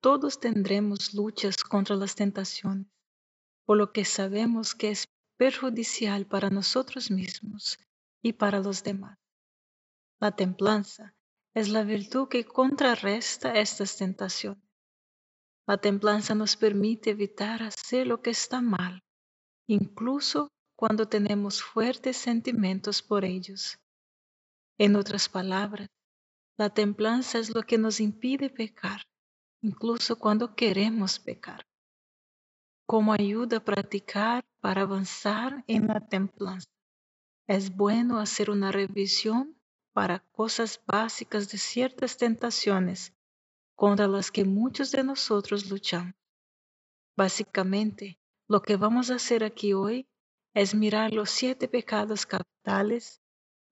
todos tendremos luchas contra las tentaciones, por lo que sabemos que es perjudicial para nosotros mismos y para los demás. La templanza es la virtud que contrarresta estas tentaciones. La templanza nos permite evitar hacer lo que está mal, incluso cuando tenemos fuertes sentimientos por ellos. En otras palabras, la templanza es lo que nos impide pecar incluso cuando queremos pecar. Como ayuda a practicar para avanzar en la templanza. Es bueno hacer una revisión para cosas básicas de ciertas tentaciones contra las que muchos de nosotros luchamos. Básicamente, lo que vamos a hacer aquí hoy es mirar los siete pecados capitales,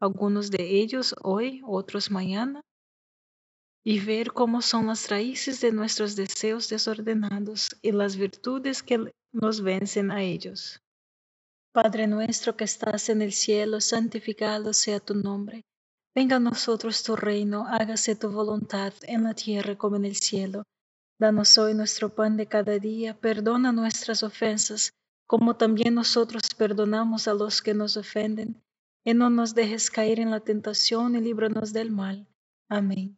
algunos de ellos hoy, otros mañana, y ver cómo son las raíces de nuestros deseos desordenados y las virtudes que nos vencen a ellos. Padre nuestro que estás en el cielo, santificado sea tu nombre. Venga a nosotros tu reino, hágase tu voluntad en la tierra como en el cielo. Danos hoy nuestro pan de cada día, perdona nuestras ofensas, como también nosotros perdonamos a los que nos ofenden, y no nos dejes caer en la tentación y líbranos del mal. Amén.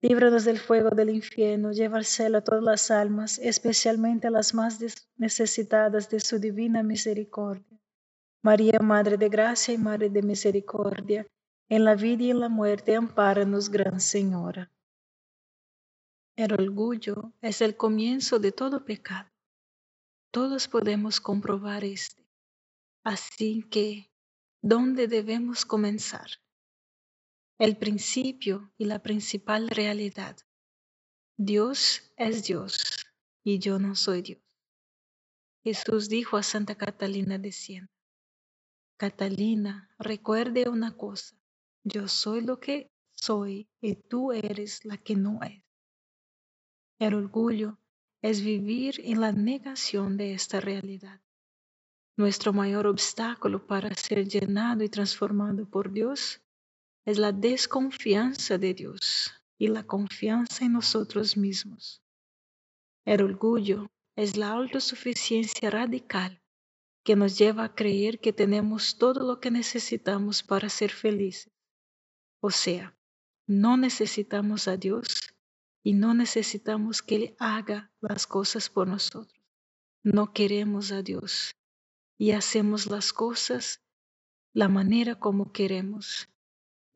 líbranos del fuego del infierno, lleva al cielo a todas las almas, especialmente a las más necesitadas de su divina misericordia. María, Madre de Gracia y Madre de Misericordia, en la vida y en la muerte, ampáranos, Gran Señora. El orgullo es el comienzo de todo pecado. Todos podemos comprobar este. Así que, ¿dónde debemos comenzar? El principio y la principal realidad. Dios es Dios y yo no soy Dios. Jesús dijo a Santa Catalina de Siena, Catalina, recuerde una cosa, yo soy lo que soy y tú eres la que no es. El orgullo es vivir en la negación de esta realidad. Nuestro mayor obstáculo para ser llenado y transformado por Dios es la desconfianza de Dios y la confianza en nosotros mismos. El orgullo es la autosuficiencia radical que nos lleva a creer que tenemos todo lo que necesitamos para ser felices. O sea, no necesitamos a Dios y no necesitamos que Él haga las cosas por nosotros. No queremos a Dios y hacemos las cosas la manera como queremos.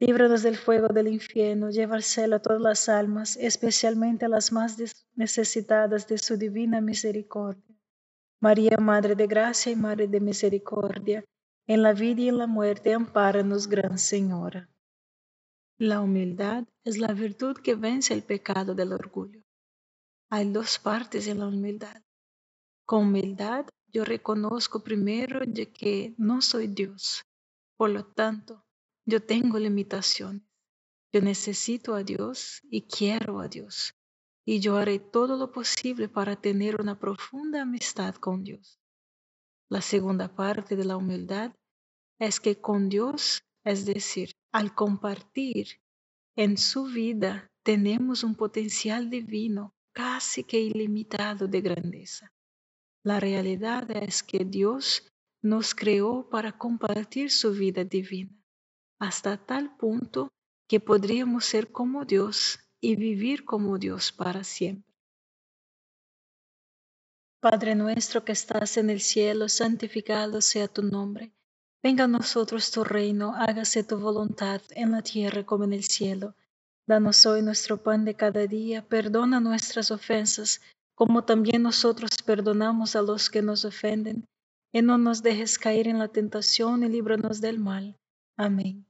Líbranos del fuego del infierno, lleva al cielo a todas las almas, especialmente a las más necesitadas de su divina misericordia. María, Madre de Gracia y Madre de Misericordia, en la vida y en la muerte, ampáranos, Gran Señora. La humildad es la virtud que vence el pecado del orgullo. Hay dos partes en la humildad. Con humildad yo reconozco primero de que no soy Dios. Por lo tanto, yo tengo limitaciones. Yo necesito a Dios y quiero a Dios. Y yo haré todo lo posible para tener una profunda amistad con Dios. La segunda parte de la humildad es que con Dios, es decir, al compartir en su vida, tenemos un potencial divino casi que ilimitado de grandeza. La realidad es que Dios nos creó para compartir su vida divina hasta tal punto que podríamos ser como Dios y vivir como Dios para siempre. Padre nuestro que estás en el cielo, santificado sea tu nombre. Venga a nosotros tu reino, hágase tu voluntad en la tierra como en el cielo. Danos hoy nuestro pan de cada día, perdona nuestras ofensas, como también nosotros perdonamos a los que nos ofenden, y no nos dejes caer en la tentación y líbranos del mal. Amén.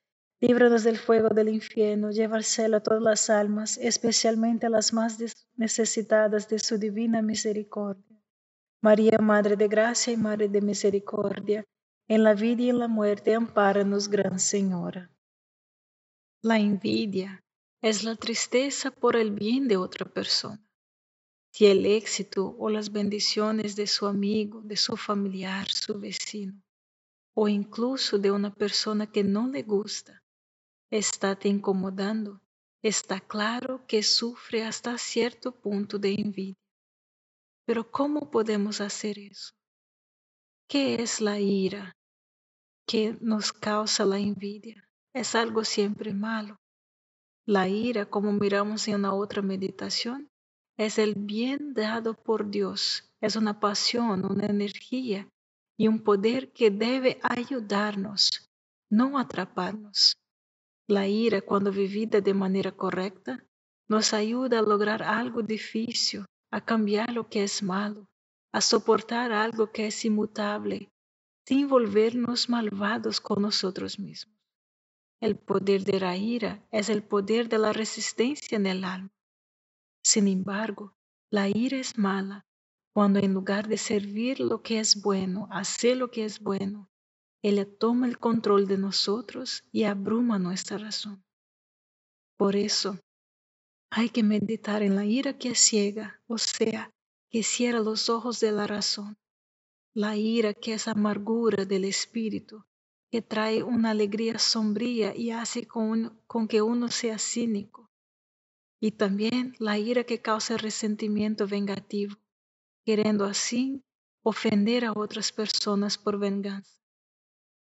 líbranos del fuego del infierno, lleva al cielo a todas las almas, especialmente a las más necesitadas de su divina misericordia. María, Madre de Gracia y Madre de Misericordia, en la vida y en la muerte, ampáranos, Gran Señora. La envidia es la tristeza por el bien de otra persona. Si el éxito o las bendiciones de su amigo, de su familiar, su vecino, o incluso de una persona que no le gusta, está te incomodando, está claro que sufre hasta cierto punto de envidia. Pero ¿cómo podemos hacer eso? ¿Qué es la ira que nos causa la envidia? Es algo siempre malo. La ira, como miramos en una otra meditación, es el bien dado por Dios, es una pasión, una energía y un poder que debe ayudarnos, no atraparnos. La ira, cuando vivida de manera correcta, nos ayuda a lograr algo difícil, a cambiar lo que es malo, a soportar algo que es inmutable, sin volvernos malvados con nosotros mismos. El poder de la ira es el poder de la resistencia en el alma. Sin embargo, la ira es mala cuando en lugar de servir lo que es bueno, hacer lo que es bueno, ella toma el control de nosotros y abruma nuestra razón. Por eso, hay que meditar en la ira que ciega, o sea, que cierra los ojos de la razón, la ira que es amargura del espíritu, que trae una alegría sombría y hace con, que uno sea cínico. Y también la ira que causa resentimiento vengativo, queriendo así ofender a otras personas por venganza.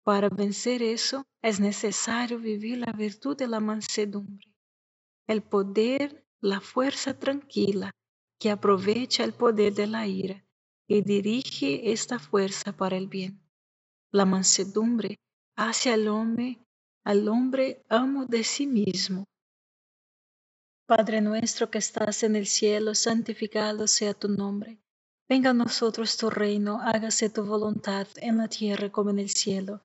Para vencer eso es necesario vivir la virtud de la mansedumbre, el poder, la fuerza tranquila que aprovecha el poder de la ira y dirige esta fuerza para el bien. La mansedumbre hace al hombre, al hombre amo de sí mismo. Padre nuestro que estás en el cielo, santificado sea tu nombre. Venga a nosotros tu reino, hágase tu voluntad en la tierra como en el cielo.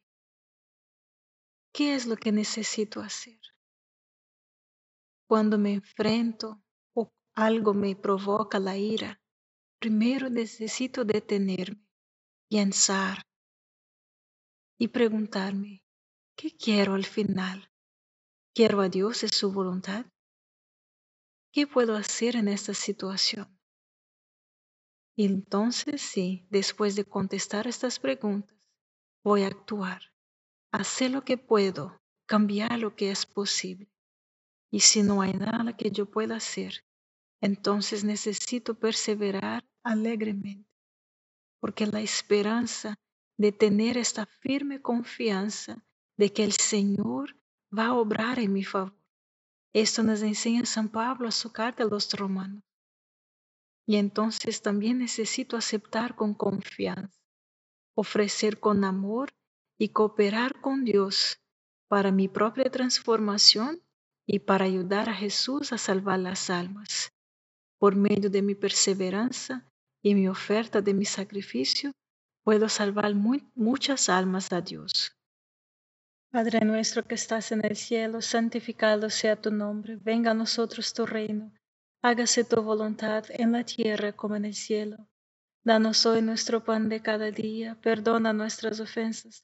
¿Qué es lo que necesito hacer? Cuando me enfrento o algo me provoca la ira, primero necesito detenerme, pensar y preguntarme, ¿qué quiero al final? ¿Quiero a Dios y su voluntad? ¿Qué puedo hacer en esta situación? Y entonces sí, después de contestar estas preguntas, voy a actuar hacer lo que puedo, cambiar lo que es posible. Y si no hay nada que yo pueda hacer, entonces necesito perseverar alegremente, porque la esperanza de tener esta firme confianza de que el Señor va a obrar en mi favor. Esto nos enseña San Pablo a su carta a los romanos. Y entonces también necesito aceptar con confianza, ofrecer con amor y cooperar con Dios para mi propia transformación y para ayudar a Jesús a salvar las almas. Por medio de mi perseverancia y mi oferta de mi sacrificio, puedo salvar muchas almas a Dios. Padre nuestro que estás en el cielo, santificado sea tu nombre, venga a nosotros tu reino, hágase tu voluntad en la tierra como en el cielo. Danos hoy nuestro pan de cada día, perdona nuestras ofensas,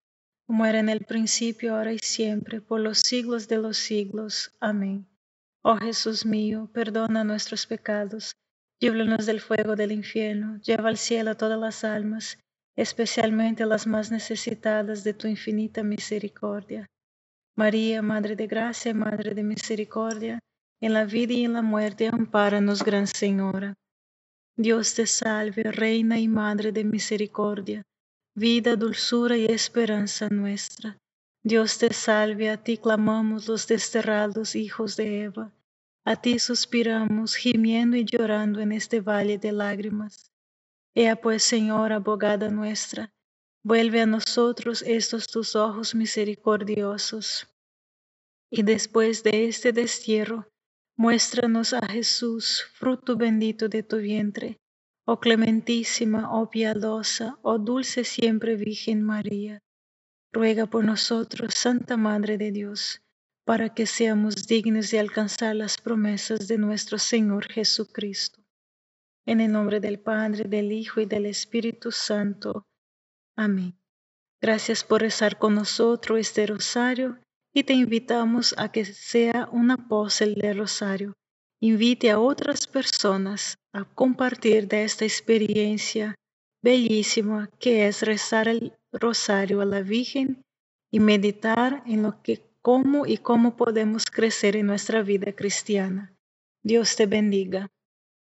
como era en el principio, ahora y siempre, por los siglos de los siglos. Amén. Oh Jesús mío, perdona nuestros pecados Líbranos del fuego del infierno, lleva al cielo a todas las almas, especialmente las más necesitadas de tu infinita misericordia. María, Madre de Gracia Madre de Misericordia, en la vida y en la muerte, ampáranos, Gran Señora. Dios te salve, Reina y Madre de Misericordia, vida, dulzura y esperanza nuestra. Dios te salve, a ti clamamos los desterrados hijos de Eva. A ti suspiramos, gimiendo y llorando en este valle de lágrimas. Ea pues, Señora, abogada nuestra, vuelve a nosotros estos tus ojos misericordiosos. Y después de este destierro, muéstranos a Jesús, fruto bendito de tu vientre, oh clementísima, oh piadosa, oh dulce siempre Virgen María. Ruega por nosotros, Santa Madre de Dios para que seamos dignos de alcanzar las promesas de nuestro Señor Jesucristo. En el nombre del Padre, del Hijo y del Espíritu Santo. Amén. Gracias por rezar con nosotros este rosario y te invitamos a que sea un apóstol del rosario. Invite a otras personas a compartir de esta experiencia bellísimo que es rezar el rosario a la Virgen y meditar en lo que, cómo y cómo podemos crecer en nuestra vida cristiana. Dios te bendiga.